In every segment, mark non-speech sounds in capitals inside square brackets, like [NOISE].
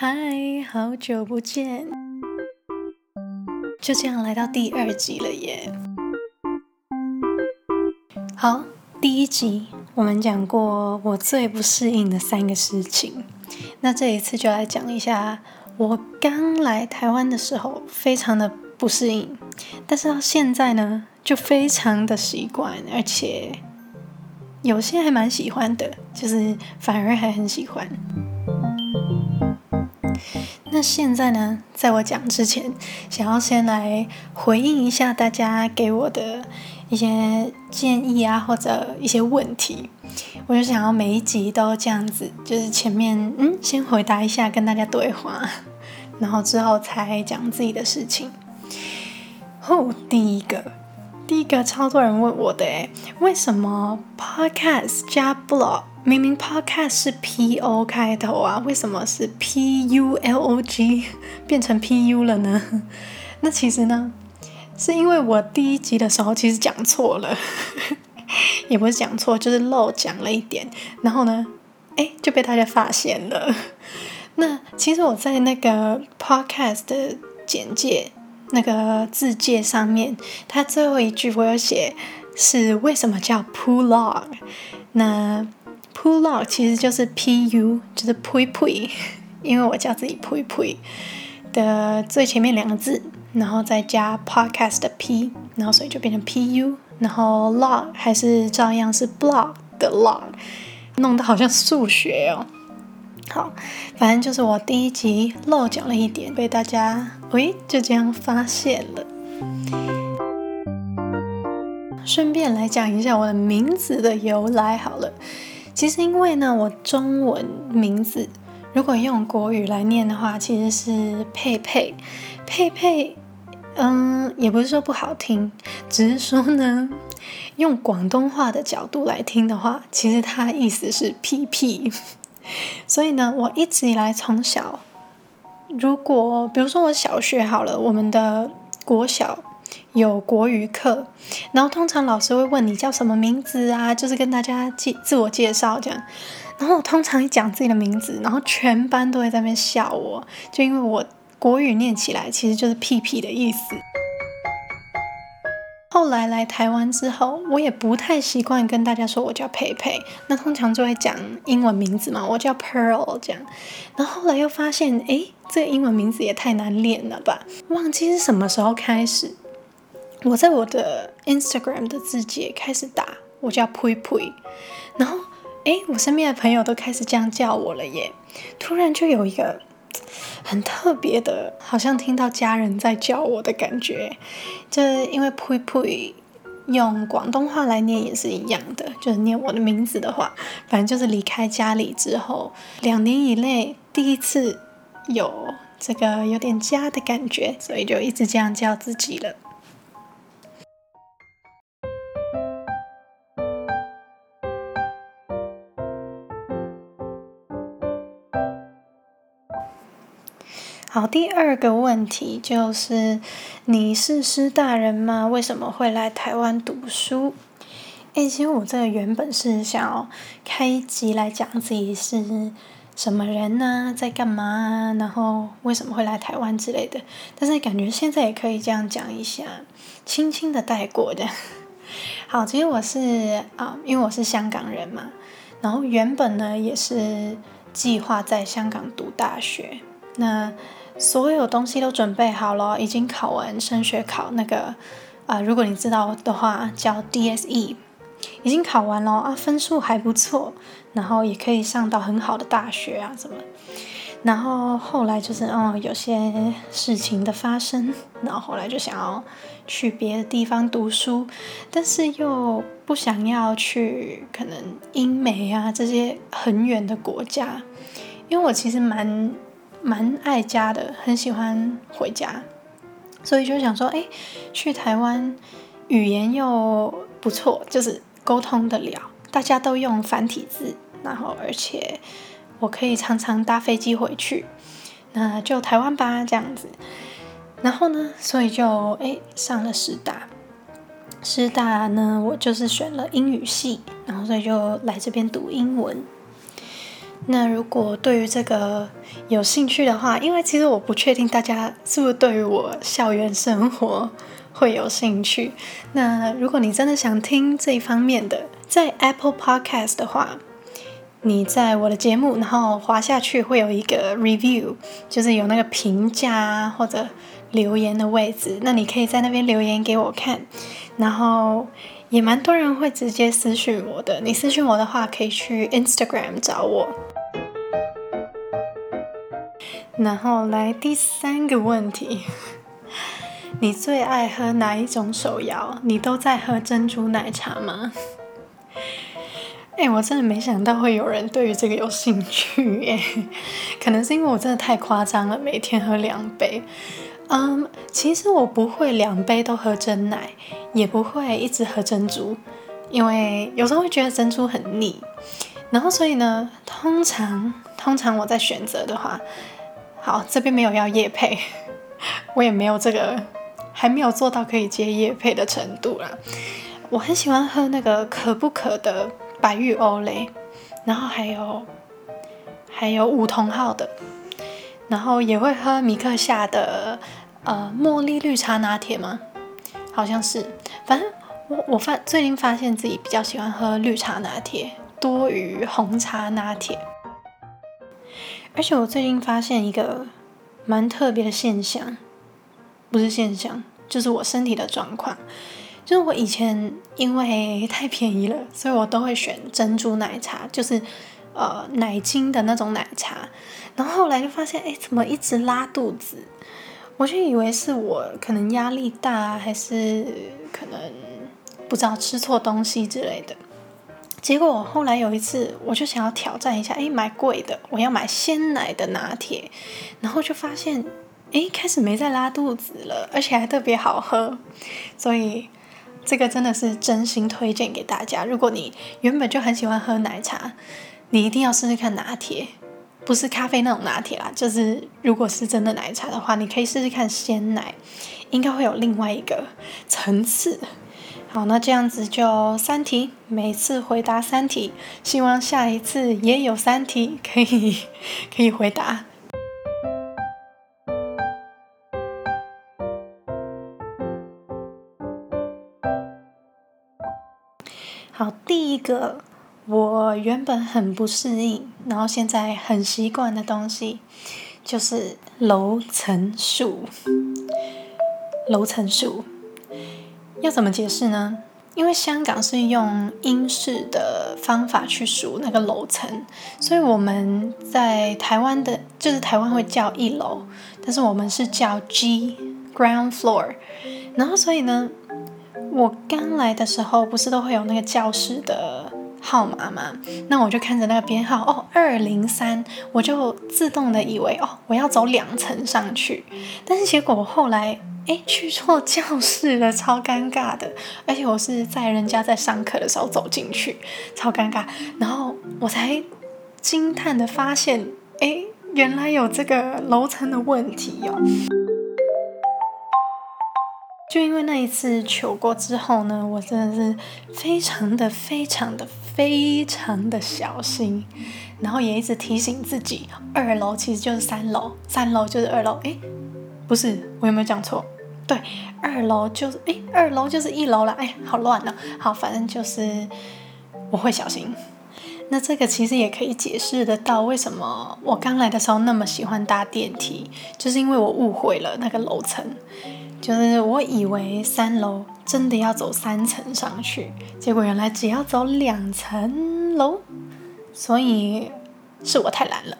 嗨，好久不见！就这样来到第二集了耶。好，第一集我们讲过我最不适应的三个事情，那这一次就来讲一下我刚来台湾的时候非常的不适应，但是到现在呢，就非常的习惯，而且。有些还蛮喜欢的，就是反而还很喜欢。那现在呢，在我讲之前，想要先来回应一下大家给我的一些建议啊，或者一些问题。我就想要每一集都这样子，就是前面嗯，先回答一下，跟大家对话，[LAUGHS] 然后之后才讲自己的事情。哦，第一个。第一个超多人问我的诶，为什么 podcast 加 blog 明明 podcast 是 p o 开头啊，为什么是 p u l o g 变成 p u 了呢？[LAUGHS] 那其实呢，是因为我第一集的时候其实讲错了，[LAUGHS] 也不是讲错，就是漏讲了一点，然后呢，哎就被大家发现了。那其实我在那个 podcast 的简介。那个字界上面，它最后一句我有写是为什么叫 pull log？那 pull log 其实就是 p u，就是 pui pui，因为我叫自己 pui pui 的最前面两个字，然后再加 podcast 的 p，然后所以就变成 p u，然后 log 还是照样是 blog 的 log，弄得好像数学哦。好，反正就是我第一集漏讲了一点，被大家喂就这样发现了。顺便来讲一下我的名字的由来好了。其实因为呢，我中文名字如果用国语来念的话，其实是佩佩佩佩。嗯，也不是说不好听，只是说呢，[LAUGHS] 用广东话的角度来听的话，其实它意思是屁屁。[LAUGHS] 所以呢，我一直以来从小，如果比如说我小学好了，我们的国小有国语课，然后通常老师会问你叫什么名字啊，就是跟大家介自我介绍这样，然后我通常一讲自己的名字，然后全班都会在那边笑我，就因为我国语念起来其实就是屁屁的意思。后来来台湾之后，我也不太习惯跟大家说我叫佩佩，那通常就会讲英文名字嘛，我叫 Pearl 这样。然后后来又发现，哎，这英文名字也太难练了吧？忘记是什么时候开始，我在我的 Instagram 的字节开始打我叫 Pui Pui，然后哎，我身边的朋友都开始这样叫我了耶。突然就有一个。很特别的，好像听到家人在叫我的感觉。这因为 “pui pui” 用广东话来念也是一样的，就是念我的名字的话，反正就是离开家里之后两年以内第一次有这个有点家的感觉，所以就一直这样叫自己了。好，第二个问题就是，你是师大人吗？为什么会来台湾读书？诶，其实我这个原本是想要开一集来讲自己是什么人呢，在干嘛啊，然后为什么会来台湾之类的。但是感觉现在也可以这样讲一下，轻轻的带过的。[LAUGHS] 好，其实我是啊，因为我是香港人嘛，然后原本呢也是计划在香港读大学。那所有东西都准备好了，已经考完升学考那个啊，如果你知道的话叫 DSE，已经考完了啊，分数还不错，然后也可以上到很好的大学啊什么。然后后来就是嗯，有些事情的发生，然后后来就想要去别的地方读书，但是又不想要去可能英美啊这些很远的国家，因为我其实蛮。蛮爱家的，很喜欢回家，所以就想说，哎，去台湾语言又不错，就是沟通得了，大家都用繁体字，然后而且我可以常常搭飞机回去，那就台湾吧这样子。然后呢，所以就哎上了师大，师大呢我就是选了英语系，然后所以就来这边读英文。那如果对于这个有兴趣的话，因为其实我不确定大家是不是对于我校园生活会有兴趣。那如果你真的想听这一方面的，在 Apple Podcast 的话，你在我的节目，然后滑下去会有一个 review，就是有那个评价或者留言的位置，那你可以在那边留言给我看，然后。也蛮多人会直接私讯我的，你私讯我的话，可以去 Instagram 找我。然后来第三个问题，[LAUGHS] 你最爱喝哪一种手摇？你都在喝珍珠奶茶吗？哎，我真的没想到会有人对于这个有兴趣耶，[LAUGHS] 可能是因为我真的太夸张了，每天喝两杯。嗯，其实我不会两杯都喝真奶，也不会一直喝珍珠，因为有时候会觉得珍珠很腻。然后所以呢，通常通常我在选择的话，好这边没有要叶配，[LAUGHS] 我也没有这个还没有做到可以接叶配的程度啦。我很喜欢喝那个可不可的白玉欧蕾，然后还有还有五同号的。然后也会喝米克夏的呃茉莉绿茶拿铁吗？好像是，反正我我发最近发现自己比较喜欢喝绿茶拿铁多于红茶拿铁，而且我最近发现一个蛮特别的现象，不是现象，就是我身体的状况，就是我以前因为太便宜了，所以我都会选珍珠奶茶，就是呃奶精的那种奶茶。然后后来就发现，哎，怎么一直拉肚子？我就以为是我可能压力大，还是可能不知道吃错东西之类的。结果后来有一次，我就想要挑战一下，哎，买贵的，我要买鲜奶的拿铁。然后就发现，哎，开始没再拉肚子了，而且还特别好喝。所以这个真的是真心推荐给大家。如果你原本就很喜欢喝奶茶，你一定要试试看拿铁。不是咖啡那种拿铁啦，就是如果是真的奶茶的话，你可以试试看鲜奶，应该会有另外一个层次。好，那这样子就三题，每次回答三题，希望下一次也有三题 [LAUGHS] 可以可以回答。好，第一个。我原本很不适应，然后现在很习惯的东西，就是楼层数。楼层数要怎么解释呢？因为香港是用英式的方法去数那个楼层，所以我们在台湾的，就是台湾会叫一楼，但是我们是叫 G ground floor。然后所以呢，我刚来的时候不是都会有那个教室的。号码嘛，那我就看着那个编号哦，二零三，我就自动的以为哦，我要走两层上去，但是结果我后来哎去错教室了，超尴尬的，而且我是在人家在上课的时候走进去，超尴尬，然后我才惊叹的发现，哎，原来有这个楼层的问题哟。就因为那一次求过之后呢，我真的是非常的、非常的、非常的小心，然后也一直提醒自己，二楼其实就是三楼，三楼就是二楼。诶，不是，我有没有讲错？对，二楼就是诶，二楼就是一楼了。哎，好乱呢。好，反正就是我会小心。那这个其实也可以解释得到，为什么我刚来的时候那么喜欢搭电梯，就是因为我误会了那个楼层。就是我以为三楼真的要走三层上去，结果原来只要走两层楼，所以是我太懒了。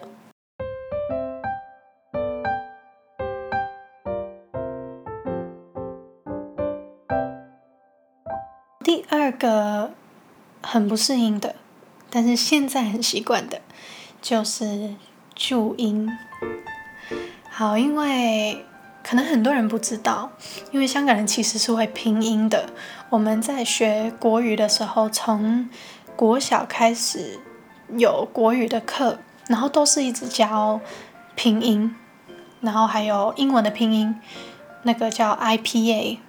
第二个很不适应的，但是现在很习惯的，就是注音。好，因为。可能很多人不知道，因为香港人其实是会拼音的。我们在学国语的时候，从国小开始有国语的课，然后都是一直教拼音，然后还有英文的拼音，那个叫 IPA，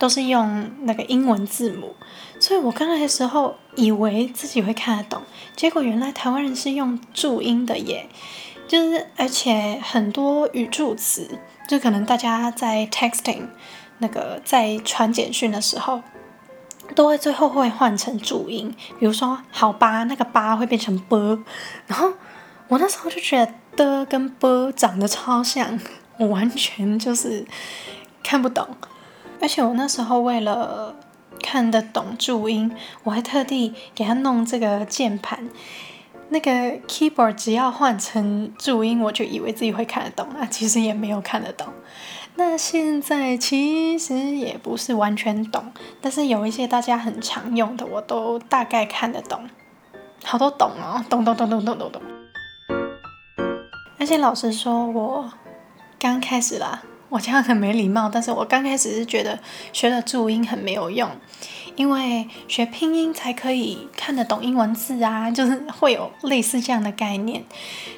都是用那个英文字母，所以我刚来的时候以为自己会看得懂，结果原来台湾人是用注音的耶，就是而且很多语助词，就可能大家在 texting 那个在传简讯的时候，都会最后会换成注音，比如说好吧，那个吧会变成啵，然后我那时候就觉得的跟啵长得超像，我完全就是看不懂。而且我那时候为了看得懂注音，我还特地给他弄这个键盘，那个 keyboard 只要换成注音，我就以为自己会看得懂啊，[LAUGHS] 其实也没有看得懂。那现在其实也不是完全懂，但是有一些大家很常用的，我都大概看得懂，好多懂哦，懂懂懂懂懂懂懂。而且老实说，我刚开始啦。我这样很没礼貌，但是我刚开始是觉得学了注音很没有用，因为学拼音才可以看得懂英文字啊，[LAUGHS] 就是会有类似这样的概念。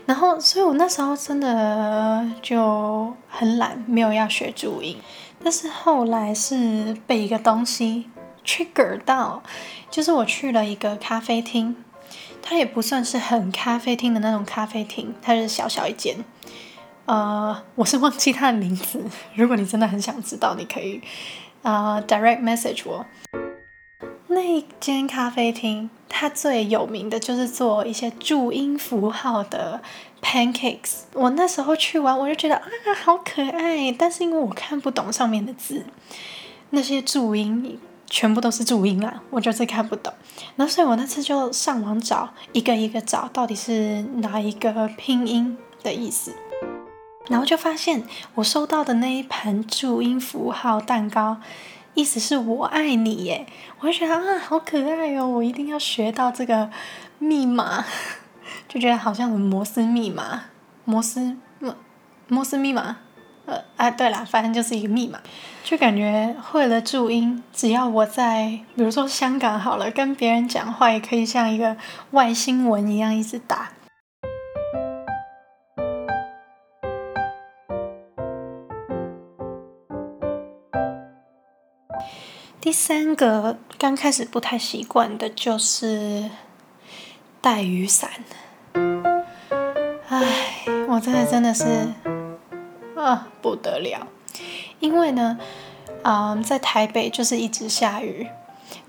然后，所以我那时候真的就很懒，没有要学注音。但是后来是被一个东西 trigger 到，就是我去了一个咖啡厅，它也不算是很咖啡厅的那种咖啡厅，它是小小一间。呃，我是忘记他的名字。如果你真的很想知道，你可以呃 direct message 我。那一间咖啡厅，它最有名的就是做一些注音符号的 pancakes。我那时候去玩，我就觉得啊，好可爱。但是因为我看不懂上面的字，那些注音全部都是注音啊，我就是看不懂。那所以我那次就上网找，一个一个找，到底是哪一个拼音的意思。然后就发现我收到的那一盘注音符号蛋糕，意思是我爱你耶！我就觉得啊，好可爱哦！我一定要学到这个密码，[LAUGHS] 就觉得好像摩斯密码，摩斯摩摩斯密码，呃啊，对了，反正就是一个密码，就感觉会了注音，只要我在，比如说香港好了，跟别人讲话也可以像一个外星文一样一直打。第三个刚开始不太习惯的就是带雨伞，唉，我真的真的是啊不得了，因为呢，啊，在台北就是一直下雨。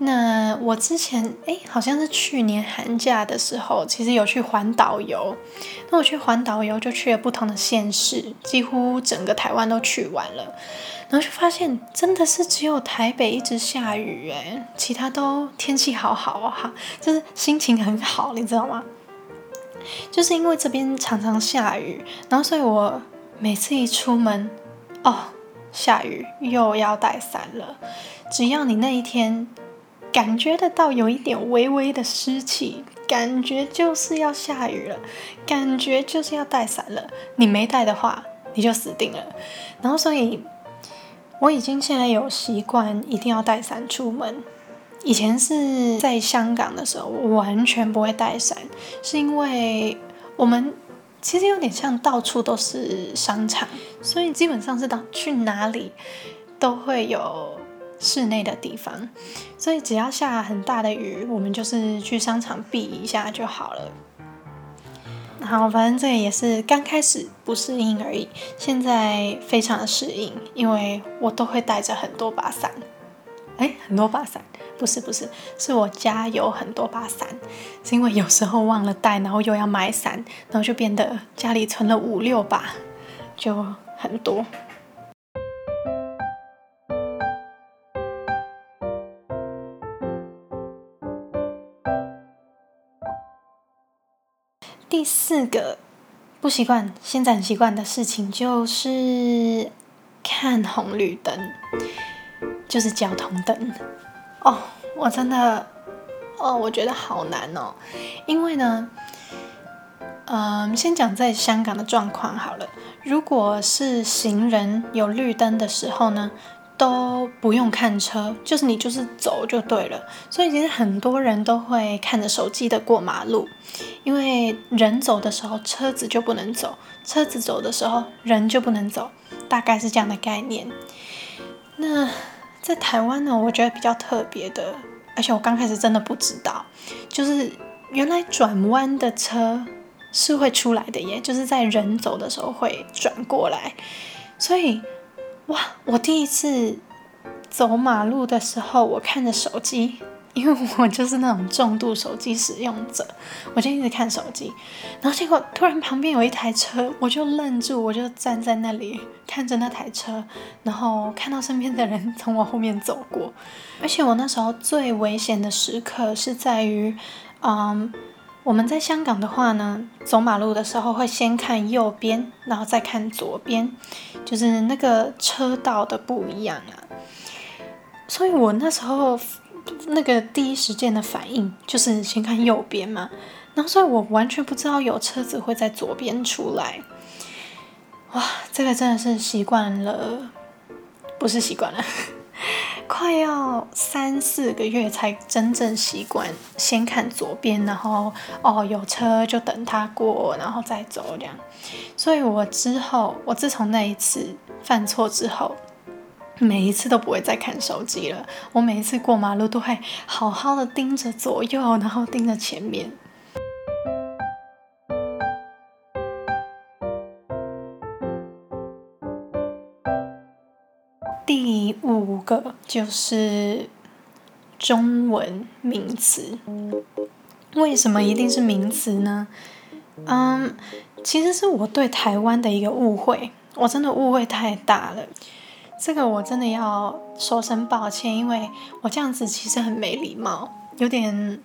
那我之前哎，好像是去年寒假的时候，其实有去环岛游。那我去环岛游就去了不同的县市，几乎整个台湾都去完了。然后就发现真的是只有台北一直下雨哎，其他都天气好好哈，就是心情很好，你知道吗？就是因为这边常常下雨，然后所以我每次一出门，哦，下雨又要带伞了。只要你那一天感觉得到有一点微微的湿气，感觉就是要下雨了，感觉就是要带伞了。你没带的话，你就死定了。然后所以。我已经现在有习惯，一定要带伞出门。以前是在香港的时候，我完全不会带伞，是因为我们其实有点像到处都是商场，所以基本上是到去哪里都会有室内的地方，所以只要下很大的雨，我们就是去商场避一下就好了。好，反正这个也是刚开始不适应而已，现在非常的适应，因为我都会带着很多把伞。哎，很多把伞？不是不是，是我家有很多把伞，是因为有时候忘了带，然后又要买伞，然后就变得家里存了五六把，就很多。第四个不习惯，现在很习惯的事情就是看红绿灯，就是交通灯。哦，我真的，哦，我觉得好难哦。因为呢，嗯，先讲在香港的状况好了。如果是行人有绿灯的时候呢？都不用看车，就是你就是走就对了。所以其实很多人都会看着手机的过马路，因为人走的时候车子就不能走，车子走的时候人就不能走，大概是这样的概念。那在台湾呢，我觉得比较特别的，而且我刚开始真的不知道，就是原来转弯的车是会出来的耶，就是在人走的时候会转过来。所以，哇，我第一次走马路的时候，我看着手机。[LAUGHS] 因为我就是那种重度手机使用者，我就一直看手机，然后结果突然旁边有一台车，我就愣住，我就站在那里看着那台车，然后看到身边的人从我后面走过，而且我那时候最危险的时刻是在于，嗯，我们在香港的话呢，走马路的时候会先看右边，然后再看左边，就是那个车道的不一样啊，所以我那时候。那个第一时间的反应就是先看右边嘛，然后所以我完全不知道有车子会在左边出来。哇，这个真的是习惯了，不是习惯了，快要三四个月才真正习惯先看左边，然后哦有车就等他过，然后再走这样。所以我之后，我自从那一次犯错之后。每一次都不会再看手机了。我每一次过马路都会好好的盯着左右，然后盯着前面。个就是中文名词。为什么一定是名词呢？嗯，其实是我对台湾的一个误会，我真的误会太大了。这个我真的要说声抱歉，因为我这样子其实很没礼貌，有点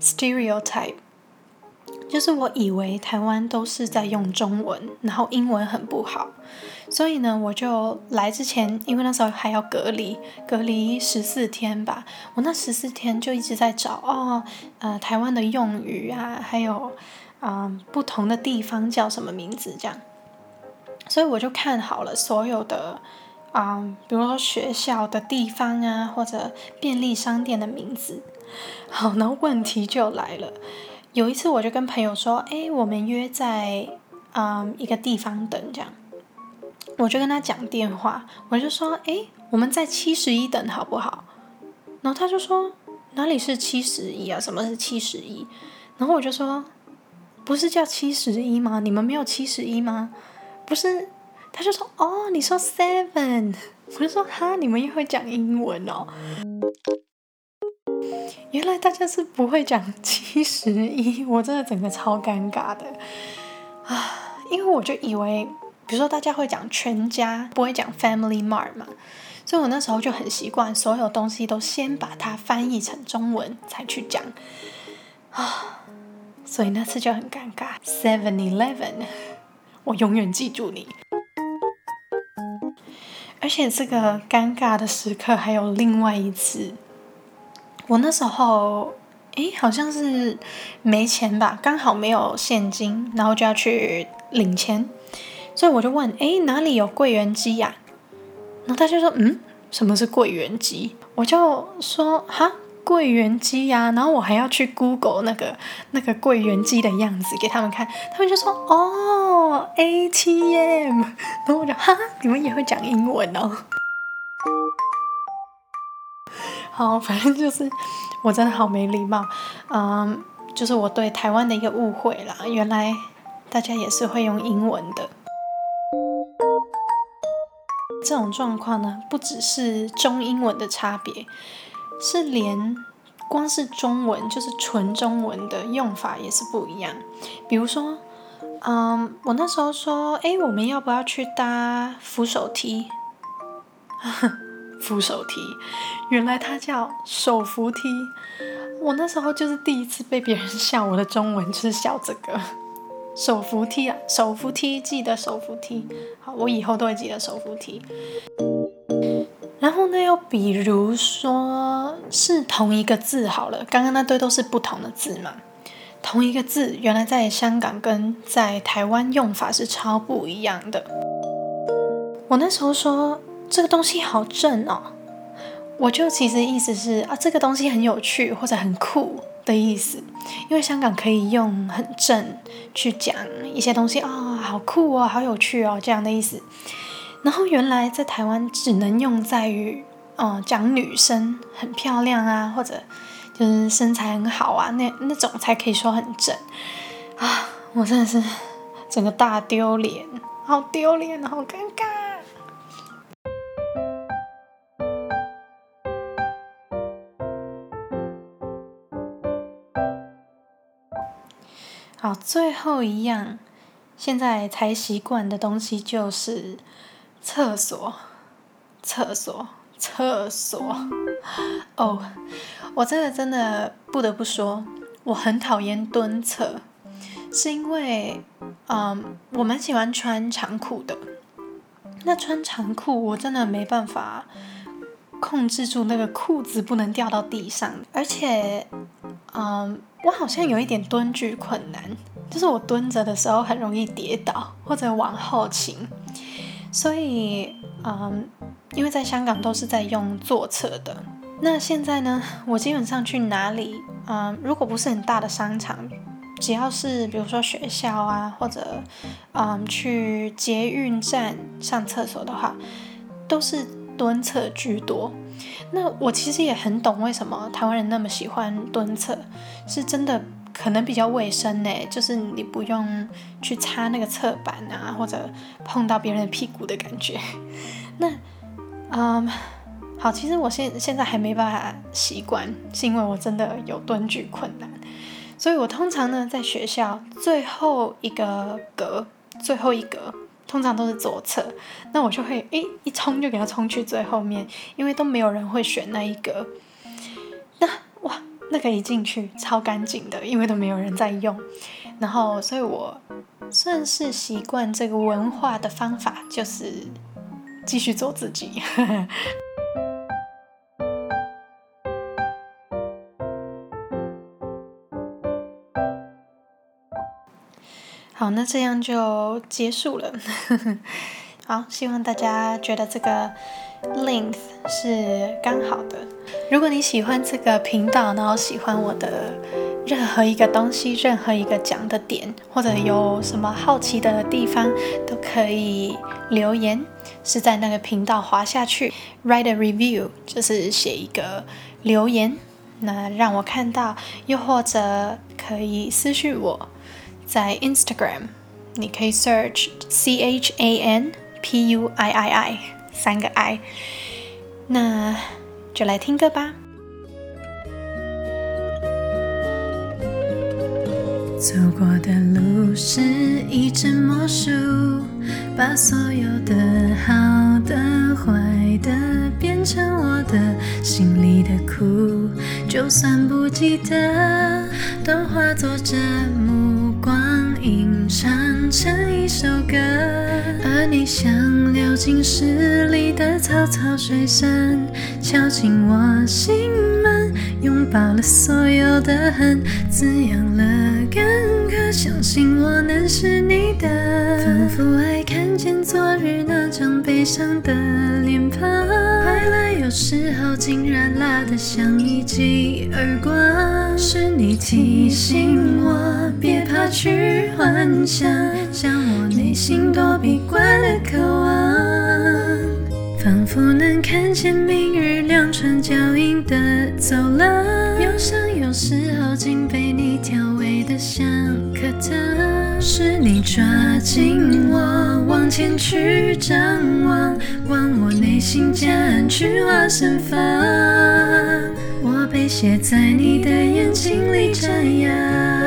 stereotype，就是我以为台湾都是在用中文，然后英文很不好，所以呢，我就来之前，因为那时候还要隔离，隔离十四天吧，我那十四天就一直在找哦，呃，台湾的用语啊，还有啊不同的地方叫什么名字这样，所以我就看好了所有的。啊，比如说学校的地方啊，或者便利商店的名字。好，那问题就来了。有一次我就跟朋友说：“哎，我们约在嗯一个地方等，这样。”我就跟他讲电话，我就说：“哎，我们在七十一等好不好？”然后他就说：“哪里是七十一啊？什么是七十一？”然后我就说：“不是叫七十一吗？你们没有七十一吗？不是。”他就说：“哦，你说 seven，我就说哈，你们也会讲英文哦。原来大家是不会讲七十一，我真的整个超尴尬的啊！因为我就以为，比如说大家会讲全家，不会讲 Family Mart 嘛，所以我那时候就很习惯，所有东西都先把它翻译成中文才去讲啊，所以那次就很尴尬。Seven Eleven，我永远记住你。而且这个尴尬的时刻还有另外一次，我那时候诶好像是没钱吧，刚好没有现金，然后就要去领钱，所以我就问诶哪里有柜员机呀？然后他就说嗯什么是柜员机？我就说哈。柜员机呀，然后我还要去 Google 那个那个柜员机的样子给他们看，他们就说哦 ATM，然后我就哈，你们也会讲英文哦。好，反正就是我真的好没礼貌，嗯，就是我对台湾的一个误会啦，原来大家也是会用英文的。这种状况呢，不只是中英文的差别。是连光是中文就是纯中文的用法也是不一样。比如说，嗯，我那时候说，哎，我们要不要去搭扶手梯？[LAUGHS] 扶手梯，原来它叫手扶梯。我那时候就是第一次被别人笑我的中文，就是笑这个手扶梯啊，手扶梯，记得手扶梯。好，我以后都会记得手扶梯。然后呢？又比如说是同一个字好了，刚刚那堆都是不同的字嘛。同一个字，原来在香港跟在台湾用法是超不一样的。我那时候说这个东西好正哦，我就其实意思是啊，这个东西很有趣或者很酷的意思。因为香港可以用很正去讲一些东西啊，好酷哦，好有趣哦这样的意思。然后原来在台湾只能用在于，嗯，讲女生很漂亮啊，或者就是身材很好啊，那那种才可以说很正啊。我真的是整个大丢脸，好丢脸，好尴尬。好，最后一样，现在才习惯的东西就是厕所，厕所，厕所。哦，我真的真的不得不说，我很讨厌蹲厕，是因为，嗯，我蛮喜欢穿长裤的。那穿长裤，我真的没办法控制住那个裤子不能掉到地上，而且。嗯，我好像有一点蹲距困难，就是我蹲着的时候很容易跌倒或者往后倾，所以嗯，因为在香港都是在用坐厕的。那现在呢，我基本上去哪里，嗯，如果不是很大的商场，只要是比如说学校啊，或者嗯去捷运站上厕所的话，都是蹲厕居多。那我其实也很懂为什么台湾人那么喜欢蹲厕，是真的可能比较卫生呢，就是你不用去擦那个侧板啊，或者碰到别人的屁股的感觉。[LAUGHS] 那，嗯，好，其实我现现在还没办法习惯，是因为我真的有蹲距困难，所以我通常呢在学校最后一个格，最后一格。通常都是左侧，那我就会诶一冲就给他冲去最后面，因为都没有人会选那一个。那哇，那个一进去超干净的，因为都没有人在用。然后，所以我算是习惯这个文化的方法，就是继续做自己。好，那这样就结束了。[LAUGHS] 好，希望大家觉得这个 length 是刚好的。如果你喜欢这个频道，然后喜欢我的任何一个东西，任何一个讲的点，或者有什么好奇的地方，都可以留言，是在那个频道滑下去，write a review，就是写一个留言，那让我看到，又或者可以私信我。在 Instagram，你可以 search C H A N P U I I I 三个 I，那就来听歌吧。走过的路是一阵魔术，把所有的好的、坏的变成我的心里的苦，就算不记得，都化作这幕。光阴唱成一首歌，而你像流进诗里的草草水声，敲进我心门，拥抱了所有的恨，滋养了干渴，相信我能是你的，仿佛还看见昨日那张悲伤的脸庞，快乐有时候竟然辣得像一记耳光，是你提醒我别怕。去幻想，将我内心躲避惯的渴望，看见明日两串脚印的走廊。忧伤有时候竟被你调味的像颗糖，是你抓紧我往前去张望，望我内心夹岸去化盛放。我被写在你的眼睛里，这样。